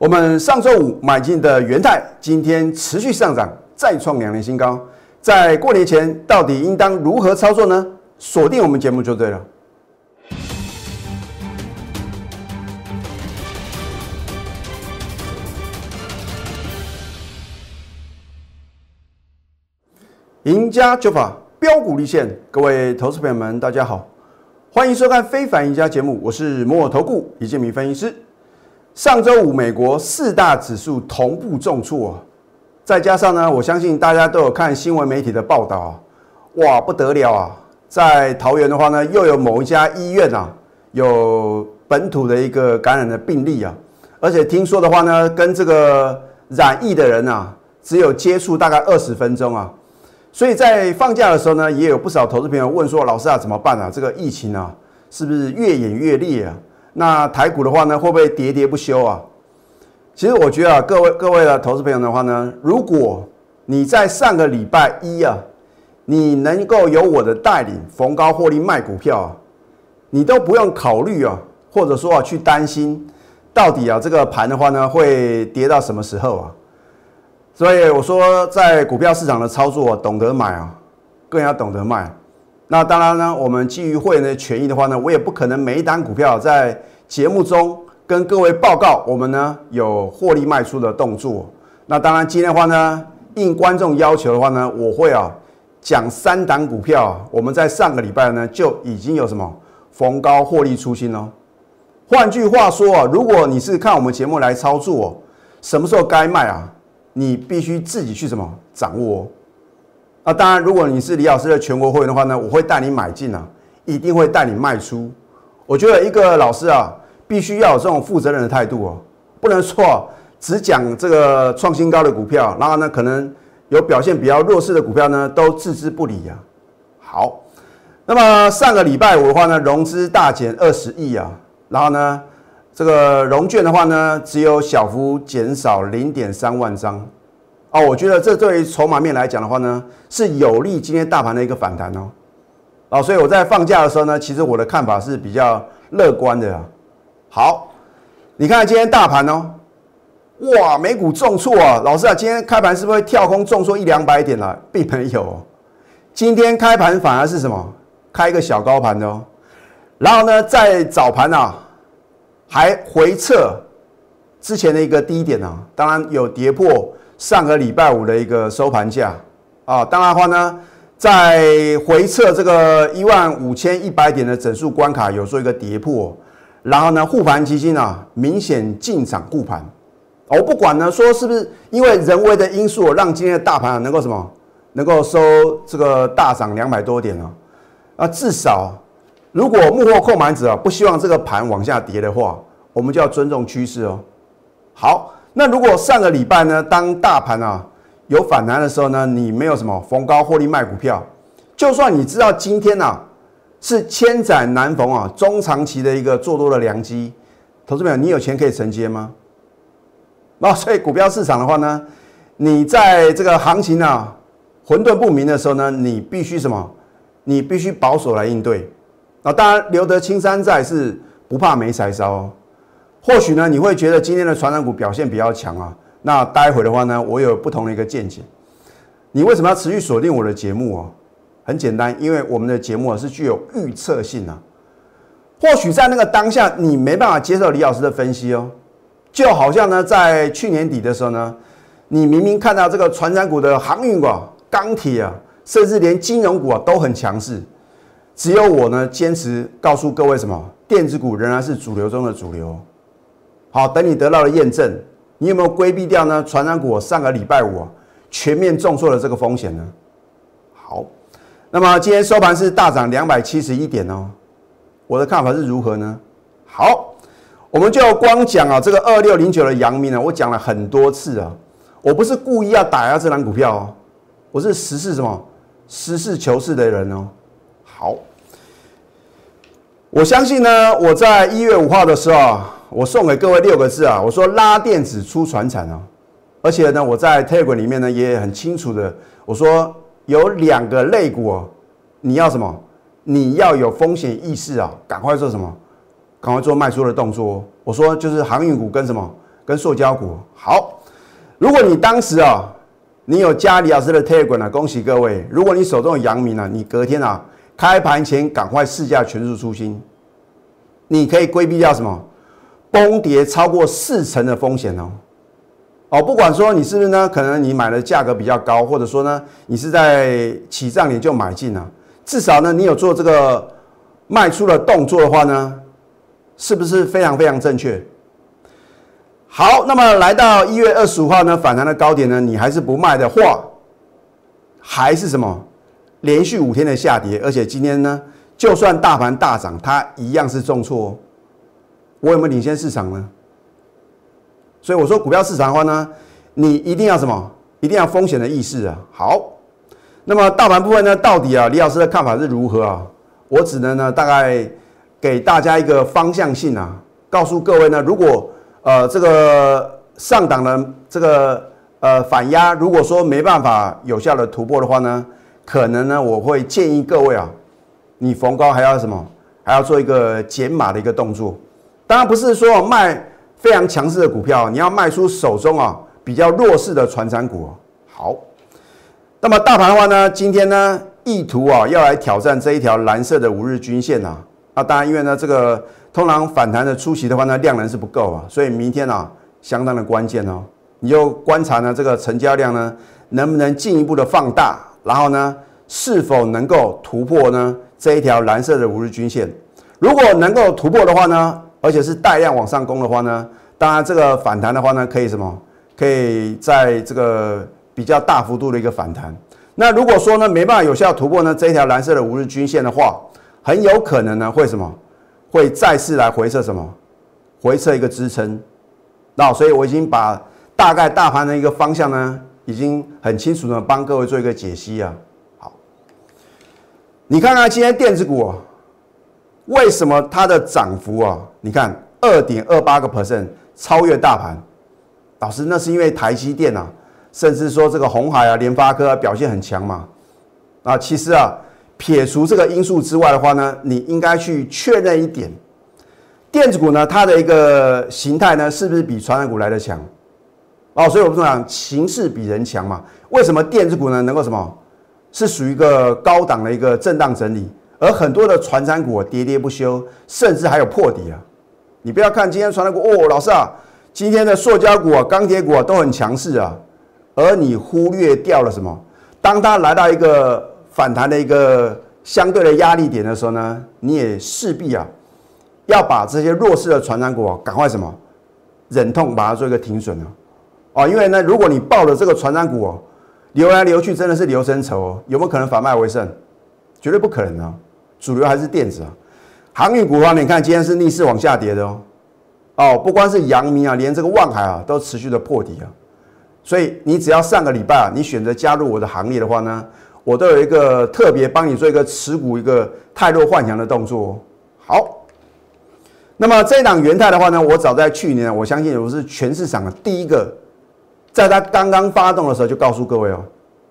我们上周五买进的元泰，今天持续上涨，再创两年新高。在过年前，到底应当如何操作呢？锁定我们节目就对了。赢家九法标股立现，各位投资朋友们，大家好，欢迎收看《非凡赢家》节目，我是摩尔投顾李建明分析师。上周五，美国四大指数同步重挫，再加上呢，我相信大家都有看新闻媒体的报道啊，哇，不得了啊！在桃园的话呢，又有某一家医院啊，有本土的一个感染的病例啊，而且听说的话呢，跟这个染疫的人啊，只有接触大概二十分钟啊。所以在放假的时候呢，也有不少投资朋友问说：“老师啊，怎么办啊？这个疫情啊，是不是越演越烈啊？那台股的话呢，会不会喋喋不休啊？”其实我觉得啊，各位各位的投资朋友的话呢，如果你在上个礼拜一啊，你能够有我的带领逢高获利卖股票啊，你都不用考虑啊，或者说啊去担心到底啊这个盘的话呢会跌到什么时候啊？所以我说，在股票市场的操作，懂得买啊，更要懂得卖。那当然呢，我们基于会员的权益的话呢，我也不可能每一单股票在节目中跟各位报告我们呢有获利卖出的动作。那当然，今天的话呢，应观众要求的话呢，我会啊讲三档股票，我们在上个礼拜呢就已经有什么逢高获利出新喽。换句话说啊，如果你是看我们节目来操作，什么时候该卖啊？你必须自己去什么掌握？啊，当然，如果你是李老师的全国会员的话呢，我会带你买进啊，一定会带你卖出。我觉得一个老师啊，必须要有这种负责任的态度哦，不能说只讲这个创新高的股票，然后呢，可能有表现比较弱势的股票呢，都置之不理啊。好，那么上个礼拜五的话呢，融资大减二十亿啊，然后呢？这个融券的话呢，只有小幅减少零点三万张哦。我觉得这对于筹码面来讲的话呢，是有利今天大盘的一个反弹哦。哦，所以我在放假的时候呢，其实我的看法是比较乐观的啊。好，你看今天大盘哦，哇，美股重挫啊！老师啊，今天开盘是不是跳空重挫一两百点了？并没有，今天开盘反而是什么？开一个小高盘的哦。然后呢，在早盘啊。还回撤之前的一个低点啊，当然有跌破上个礼拜五的一个收盘价啊。当然话呢，在回撤这个一万五千一百点的整数关卡有做一个跌破，然后呢，护盘基金啊明显进场护盘。我不管呢，说是不是因为人为的因素让今天的大盘能够什么，能够收这个大涨两百多点啊？啊，至少。如果幕后控盘者啊不希望这个盘往下跌的话，我们就要尊重趋势哦。好，那如果上个礼拜呢，当大盘啊有反弹的时候呢，你没有什么逢高获利卖股票，就算你知道今天呐是千载难逢啊中长期的一个做多的良机，投资朋友，你有钱可以承接吗？那所以股票市场的话呢，你在这个行情啊混沌不明的时候呢，你必须什么？你必须保守来应对。那当然，留得青山在是不怕没柴烧。或许呢，你会觉得今天的传染股表现比较强啊。那待会的话呢，我有不同的一个见解。你为什么要持续锁定我的节目啊？很简单，因为我们的节目啊是具有预测性啊。或许在那个当下，你没办法接受李老师的分析哦。就好像呢，在去年底的时候呢，你明明看到这个传染股的航运股、钢铁啊，甚至连金融股啊都很强势。只有我呢，坚持告诉各位什么？电子股仍然是主流中的主流。好，等你得到了验证，你有没有规避掉呢？传染股上个礼拜五啊，全面重挫的这个风险呢？好，那么今天收盘是大涨两百七十一点哦。我的看法是如何呢？好，我们就光讲啊，这个二六零九的阳明呢，我讲了很多次啊，我不是故意要打压这张股票哦，我是实事什么，实事求是的人哦。好。我相信呢，我在一月五号的时候，我送给各位六个字啊，我说拉电子出船产啊，而且呢，我在 tegon 里面呢也很清楚的，我说有两个类股哦，你要什么？你要有风险意识啊，赶快做什么？赶快做卖出的动作。我说就是航运股跟什么？跟塑胶股。好，如果你当时啊，你有加李老师的 Telegram 啊，恭喜各位。如果你手中有阳明啊，你隔天啊开盘前赶快试驾全数出清，你可以规避掉什么崩跌超过四成的风险哦。哦，不管说你是不是呢，可能你买的价格比较高，或者说呢，你是在起涨点就买进了，至少呢，你有做这个卖出的动作的话呢，是不是非常非常正确？好，那么来到一月二十五号呢，反弹的高点呢，你还是不卖的话，还是什么连续五天的下跌，而且今天呢，就算大盘大涨，它一样是重挫哦。我有没有领先市场呢？所以我说股票市场的话呢，你一定要什么？一定要风险的意识啊。好，那么大盘部分呢，到底啊，李老师的看法是如何啊？我只能呢，大概给大家一个方向性啊，告诉各位呢，如果呃这个上档的这个呃反压，如果说没办法有效的突破的话呢，可能呢，我会建议各位啊，你逢高还要什么？还要做一个减码的一个动作。当然不是说卖。非常强势的股票，你要卖出手中啊比较弱势的传产股。好，那么大盘的话呢，今天呢意图啊要来挑战这一条蓝色的五日均线啊。那当然，因为呢这个通常反弹的初期的话呢量能是不够啊，所以明天啊相当的关键哦。你就观察呢这个成交量呢能不能进一步的放大，然后呢是否能够突破呢这一条蓝色的五日均线。如果能够突破的话呢？而且是带量往上攻的话呢，当然这个反弹的话呢，可以什么？可以在这个比较大幅度的一个反弹。那如果说呢没办法有效突破呢这一条蓝色的五日均线的话，很有可能呢会什么？会再次来回测什么？回测一个支撑。那所以我已经把大概大盘的一个方向呢，已经很清楚的帮各位做一个解析啊。好，你看看今天电子股。为什么它的涨幅啊？你看二点二八个 percent 超越大盘，老师那是因为台积电啊，甚至说这个红海啊、联发科表现很强嘛。啊，其实啊，撇除这个因素之外的话呢，你应该去确认一点，电子股呢它的一个形态呢是不是比传染股来的强？哦，所以我们讲形势比人强嘛。为什么电子股呢能够什么？是属于一个高档的一个震荡整理？而很多的传产股跌跌不休，甚至还有破底啊！你不要看今天传染股哦，老师啊，今天的塑胶股啊、钢铁股啊都很强势啊，而你忽略掉了什么？当它来到一个反弹的一个相对的压力点的时候呢，你也势必啊要把这些弱势的传染股啊赶快什么忍痛把它做一个停损啊！哦，因为呢，如果你抱了这个传染股哦，流来流去真的是流生愁哦，有没有可能反败为胜？绝对不可能啊！主流还是电子啊，航运股方面，你看今天是逆势往下跌的哦。哦，不光是阳明啊，连这个万海啊都持续的破底啊。所以你只要上个礼拜啊，你选择加入我的行列的话呢，我都有一个特别帮你做一个持股一个泰弱幻想的动作哦。好，那么这档元泰的话呢，我早在去年，我相信我是全市场的第一个，在它刚刚发动的时候就告诉各位哦。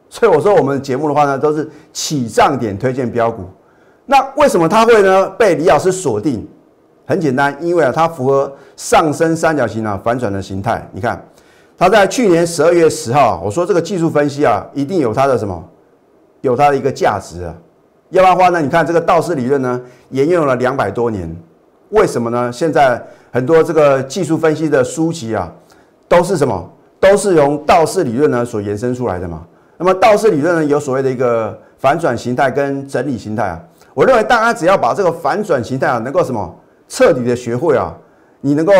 所以我说我们节目的话呢，都是起涨点推荐标股。那为什么它会呢被李老师锁定？很简单，因为啊它符合上升三角形啊反转的形态。你看，它在去年十二月十号，我说这个技术分析啊一定有它的什么，有它的一个价值啊。要不然的话呢，你看这个道氏理论呢沿用了两百多年，为什么呢？现在很多这个技术分析的书籍啊，都是什么？都是用道氏理论呢所延伸出来的嘛。那么道氏理论呢有所谓的一个反转形态跟整理形态啊。我认为大家只要把这个反转形态啊，能够什么彻底的学会啊，你能够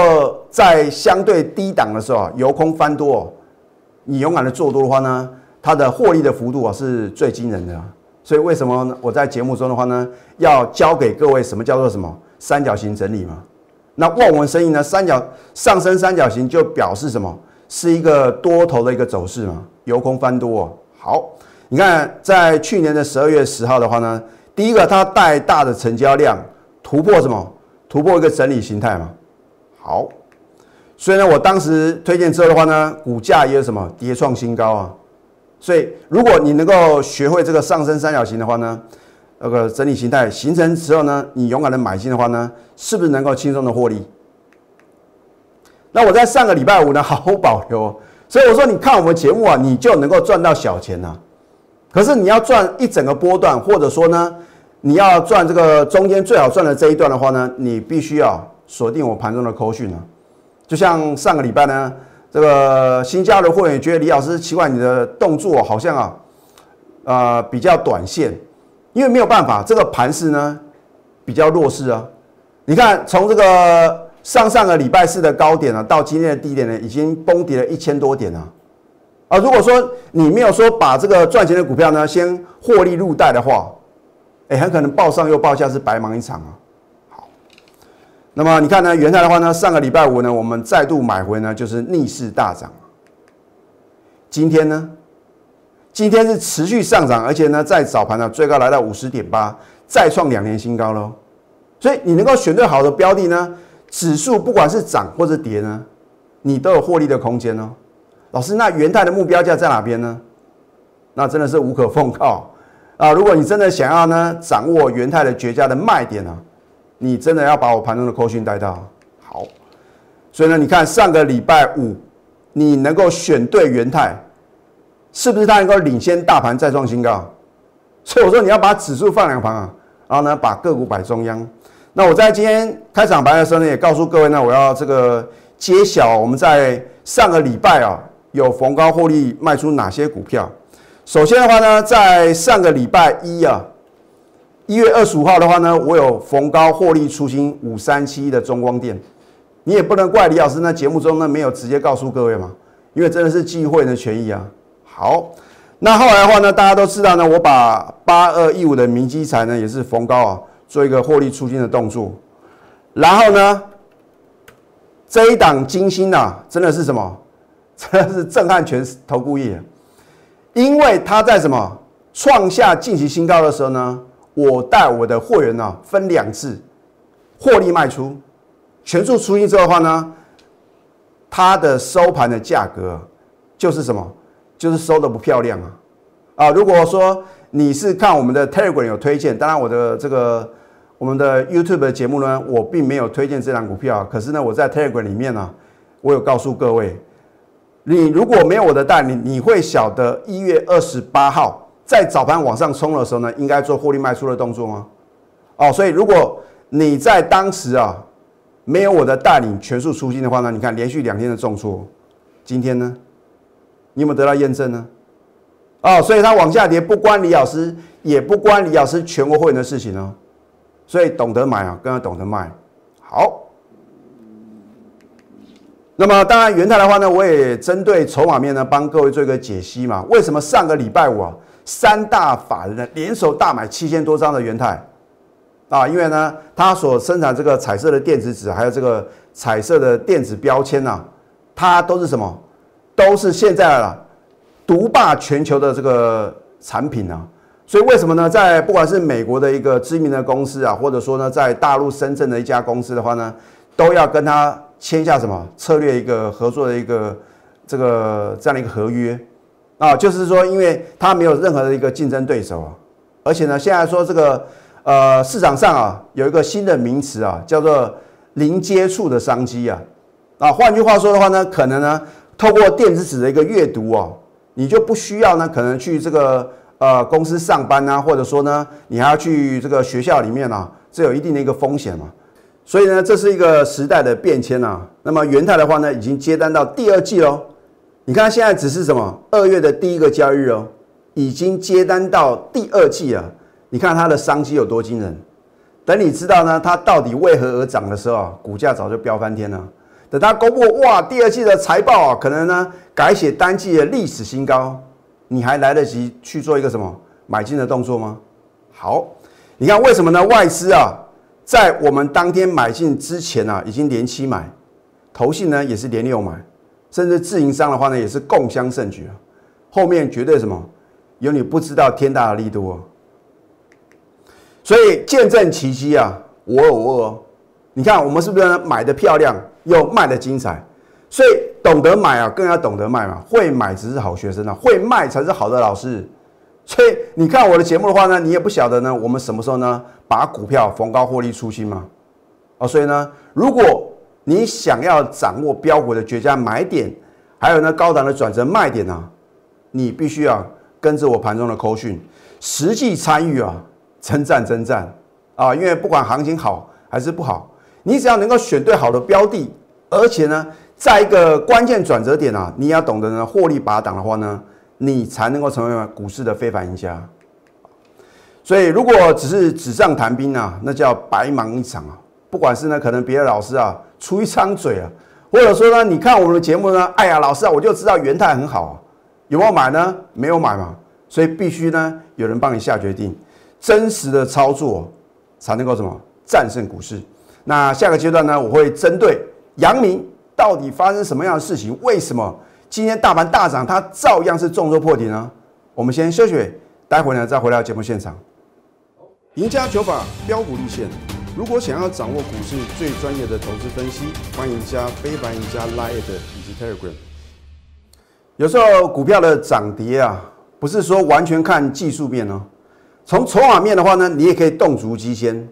在相对低档的时候啊，由空翻多，你勇敢的做多的话呢，它的获利的幅度啊是最惊人的。所以为什么我在节目中的话呢，要教给各位什么叫做什么三角形整理嘛？那望文生义呢，三角上升三角形就表示什么？是一个多头的一个走势嘛？由空翻多。好，你看在去年的十二月十号的话呢。第一个，它带大的成交量突破什么？突破一个整理形态嘛。好，所以呢，我当时推荐之后的话呢，股价也有什么跌创新高啊。所以，如果你能够学会这个上升三角形的话呢，那个整理形态形成之后呢，你勇敢的买进的话呢，是不是能够轻松的获利？那我在上个礼拜五呢，毫无保留。所以我说，你看我们节目啊，你就能够赚到小钱呐。可是你要赚一整个波段，或者说呢，你要赚这个中间最好赚的这一段的话呢，你必须要锁定我盘中的扣讯啊。就像上个礼拜呢，这个新加入会员觉得李老师奇怪，你的动作好像啊，呃，比较短线，因为没有办法，这个盘势呢比较弱势啊。你看从这个。上上个礼拜四的高点呢，到今天的低点呢，已经崩跌了一千多点了。啊，如果说你没有说把这个赚钱的股票呢，先获利入袋的话，哎，很可能报上又报下是白忙一场啊。好，那么你看呢，元泰的话呢，上个礼拜五呢，我们再度买回呢，就是逆势大涨。今天呢，今天是持续上涨，而且呢，在早盘呢，最高来到五十点八，再创两年新高喽。所以你能够选对好的标的呢？指数不管是涨或者跌呢，你都有获利的空间哦。老师，那元泰的目标价在哪边呢？那真的是无可奉告啊！如果你真的想要呢，掌握元泰的绝佳的卖点啊，你真的要把我盘中的扣讯带到好。所以呢，你看上个礼拜五，你能够选对元泰，是不是它能够领先大盘再创新高？所以我说你要把指数放两旁啊，然后呢，把个股摆中央。那我在今天开场白的时候呢，也告诉各位呢，我要这个揭晓我们在上个礼拜啊有逢高获利卖出哪些股票。首先的话呢，在上个礼拜一啊，一月二十五号的话呢，我有逢高获利出新五三七的中光电。你也不能怪李老师，那节目中呢没有直接告诉各位嘛，因为真的是忌讳的权益啊。好，那后来的话呢，大家都知道呢，我把八二一五的明基材呢也是逢高啊。做一个获利出金的动作，然后呢，这一档金星呐，真的是什么？真的是震撼全投顾业，因为它在什么创下近期新高的时候呢，我带我的会员呢分两次获利卖出，全数出金之后的话呢，它的收盘的价格就是什么？就是收的不漂亮啊！啊，如果说你是看我们的 Telegram 有推荐，当然我的这个。我们的 YouTube 的节目呢，我并没有推荐这档股票，可是呢，我在 Telegram 里面呢，我有告诉各位，你如果没有我的带领，你会晓得一月二十八号在早盘往上冲的时候呢，应该做获利卖出的动作吗？哦，所以如果你在当时啊，没有我的带领全数出金的话呢，你看连续两天的重挫，今天呢，你有没有得到验证呢？哦，所以它往下跌不关李老师，也不关李老师全国会员的事情哦。所以懂得买啊，更要懂得卖。好，那么当然元泰的话呢，我也针对筹码面呢，帮各位做一个解析嘛。为什么上个礼拜五啊，三大法人呢联手大买七千多张的元泰啊？因为呢，它所生产这个彩色的电子纸，还有这个彩色的电子标签呐，它都是什么？都是现在啊独霸全球的这个产品啊。所以为什么呢？在不管是美国的一个知名的公司啊，或者说呢，在大陆深圳的一家公司的话呢，都要跟他签下什么策略一个合作的一个这个这样的一个合约啊，就是说，因为他没有任何的一个竞争对手啊，而且呢，现在说这个呃市场上啊有一个新的名词啊，叫做零接触的商机啊啊，换句话说的话呢，可能呢透过电子纸的一个阅读哦，你就不需要呢可能去这个。呃，公司上班啊，或者说呢，你还要去这个学校里面啊，这有一定的一个风险嘛。所以呢，这是一个时代的变迁啊。那么元泰的话呢，已经接单到第二季喽。你看现在只是什么二月的第一个交易日哦，已经接单到第二季了。你看它的商机有多惊人。等你知道呢，它到底为何而涨的时候啊，股价早就飙翻天了。等它公布哇，第二季的财报啊，可能呢改写单季的历史新高。你还来得及去做一个什么买进的动作吗？好，你看为什么呢？外资啊，在我们当天买进之前啊，已经连七买，投信呢也是连六买，甚至自营商的话呢，也是共襄盛举啊。后面绝对什么有你不知道天大的力度哦。所以见证奇迹啊，我有我哦。你看我们是不是买的漂亮又卖的精彩？所以。懂得买啊，更要懂得卖嘛。会买只是好学生啊，会卖才是好的老师。所以你看我的节目的话呢，你也不晓得呢，我们什么时候呢把股票逢高获利出清嘛？哦，所以呢，如果你想要掌握标股的绝佳买点，还有呢高档的转折卖点啊，你必须要跟着我盘中的扣讯，实际参与啊，征战征战啊！因为不管行情好还是不好，你只要能够选对好的标的，而且呢，在一个关键转折点啊，你要懂得呢获利拔档的话呢，你才能够成为股市的非凡赢家。所以，如果只是纸上谈兵啊，那叫白忙一场啊！不管是呢，可能别的老师啊出一张嘴啊，或者说呢，你看我们的节目呢，哎呀，老师啊，我就知道元泰很好啊，有没有买呢？没有买嘛，所以必须呢有人帮你下决定，真实的操作才能够什么战胜股市。那下个阶段呢，我会针对阳明到底发生什么样的事情，为什么今天大盘大涨，它照样是重挫破底呢？我们先休息，待会呢再回到节目现场。赢家九法标股立线。如果想要掌握股市最专业的投资分析，欢迎加非凡、加 Line 以及 Telegram。有时候股票的涨跌啊，不是说完全看技术面哦。从筹码面的话呢，你也可以动足机先。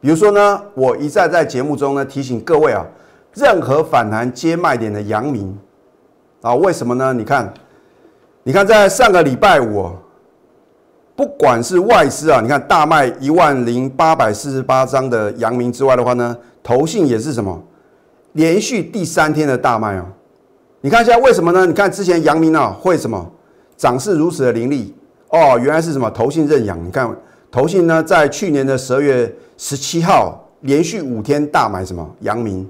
比如说呢，我一再在节目中呢提醒各位啊，任何反弹接卖点的阳明啊，为什么呢？你看，你看在上个礼拜五。不管是外资啊，你看大卖一万零八百四十八张的阳明之外的话呢，投信也是什么连续第三天的大卖啊！你看一下为什么呢？你看之前阳明啊会什么涨势如此的凌厉哦，原来是什么投信认养？你看投信呢在去年的十二月十七号连续五天大买什么阳明，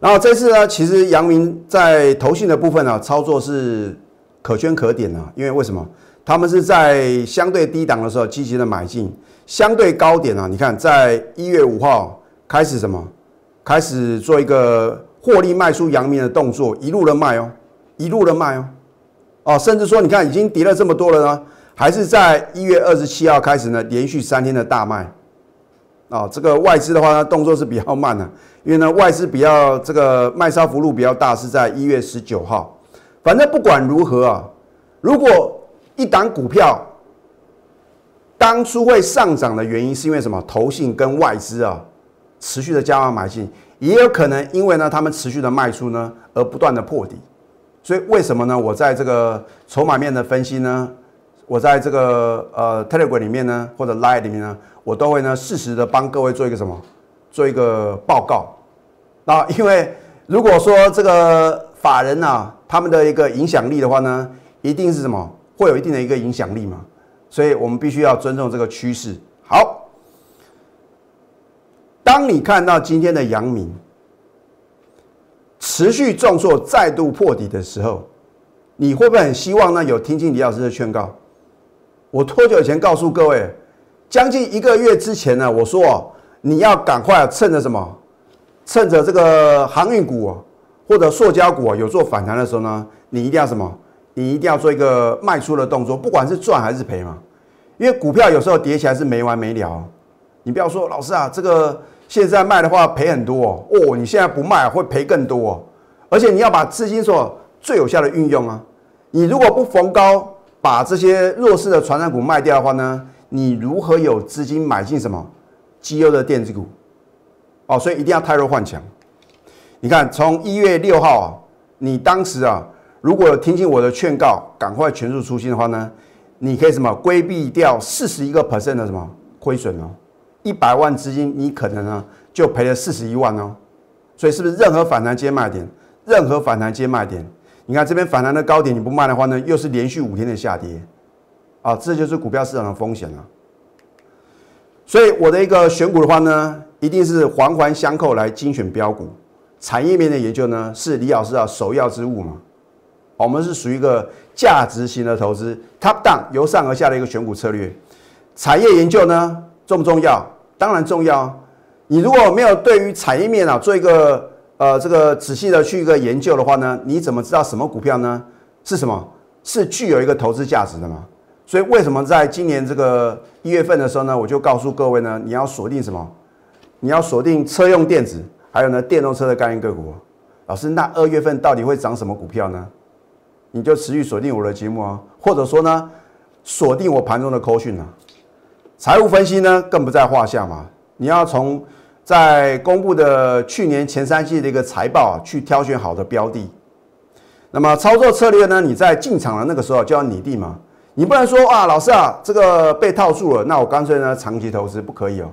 然后这次呢，其实阳明在投信的部分呢操作是可圈可点啊，因为为什么？他们是在相对低档的时候积极的买进，相对高点啊，你看在一月五号开始什么，开始做一个获利卖出阳明的动作，一路的卖哦，一路的卖哦，哦，甚至说你看已经跌了这么多了呢，还是在一月二十七号开始呢，连续三天的大卖，啊，这个外资的话呢动作是比较慢的，因为呢外资比较这个卖超幅度比较大，是在一月十九号，反正不管如何啊，如果一档股票当初会上涨的原因，是因为什么？投信跟外资啊，持续的加码买进，也有可能因为呢，他们持续的卖出呢，而不断的破底。所以为什么呢？我在这个筹码面的分析呢，我在这个呃 Telegram 里面呢，或者 Line 里面呢，我都会呢适时的帮各位做一个什么，做一个报告。那因为如果说这个法人啊，他们的一个影响力的话呢，一定是什么？会有一定的一个影响力嘛，所以我们必须要尊重这个趋势。好，当你看到今天的阳明持续重挫、再度破底的时候，你会不会很希望呢？有听进李老师的劝告？我多久以前告诉各位？将近一个月之前呢，我说你要赶快趁着什么？趁着这个航运股啊或者塑胶股啊有做反弹的时候呢，你一定要什么？你一定要做一个卖出的动作，不管是赚还是赔嘛，因为股票有时候跌起来是没完没了。你不要说老师啊，这个现在卖的话赔很多哦，哦你现在不卖会赔更多哦，而且你要把资金所最有效的运用啊。你如果不逢高把这些弱势的传染股卖掉的话呢，你如何有资金买进什么绩优的电子股？哦，所以一定要太弱换强。你看，从一月六号啊，你当时啊。如果有听进我的劝告，赶快全数出清的话呢，你可以什么规避掉四十一个 percent 的什么亏损哦，一百万资金你可能呢就赔了四十一万哦，所以是不是任何反弹接卖点，任何反弹接卖点，你看这边反弹的高点你不卖的话呢，又是连续五天的下跌，啊，这就是股票市场的风险了。所以我的一个选股的话呢，一定是环环相扣来精选标股，产业面的研究呢是李老师的首要之务嘛。我们是属于一个价值型的投资，top down 由上而下的一个选股策略。产业研究呢重不重要？当然重要。你如果没有对于产业面啊做一个呃这个仔细的去一个研究的话呢，你怎么知道什么股票呢是什么是具有一个投资价值的嘛？所以为什么在今年这个一月份的时候呢，我就告诉各位呢，你要锁定什么？你要锁定车用电子，还有呢电动车的概念个股。老师，那二月份到底会涨什么股票呢？你就持续锁定我的节目啊，或者说呢，锁定我盘中的扣讯啊。财务分析呢更不在话下嘛。你要从在公布的去年前三季的一个财报啊，去挑选好的标的。那么操作策略呢？你在进场的那个时候就要拟定嘛，你不能说啊，老师啊，这个被套住了，那我干脆呢长期投资不可以哦。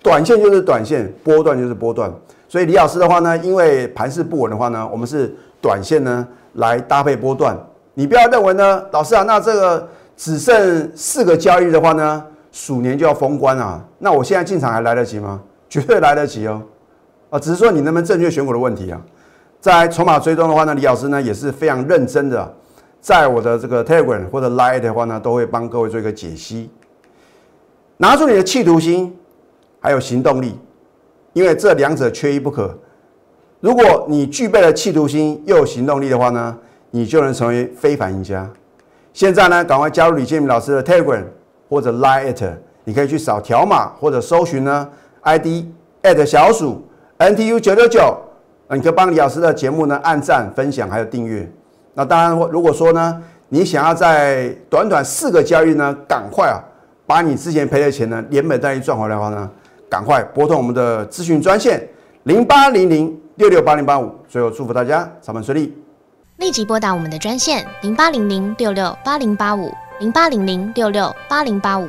短线就是短线，波段就是波段。所以李老师的话呢，因为盘势不稳的话呢，我们是短线呢来搭配波段。你不要认为呢，老师啊，那这个只剩四个交易日的话呢，鼠年就要封关啊，那我现在进场还来得及吗？绝对来得及哦。啊，只是说你能不能正确选股的问题啊。在筹码追踪的话呢，李老师呢也是非常认真的，在我的这个 Telegram 或者 Line 的话呢，都会帮各位做一个解析。拿出你的企图心，还有行动力，因为这两者缺一不可。如果你具备了企图心又有行动力的话呢，你就能成为非凡赢家。现在呢，赶快加入李建明老师的 Telegram 或者 Line，你可以去扫条码或者搜寻呢 ID at 小鼠 NTU 九九九。那你可以帮李老师的节目呢按赞、分享还有订阅。那当然，如果说呢，你想要在短短四个交易呢，赶快啊，把你之前赔的钱呢连本带利赚回来的话呢，赶快拨通我们的咨询专线零八零零六六八零八五。最后祝福大家上班顺利，立即拨打我们的专线零八零零六六八零八五。零八零零六六八零八五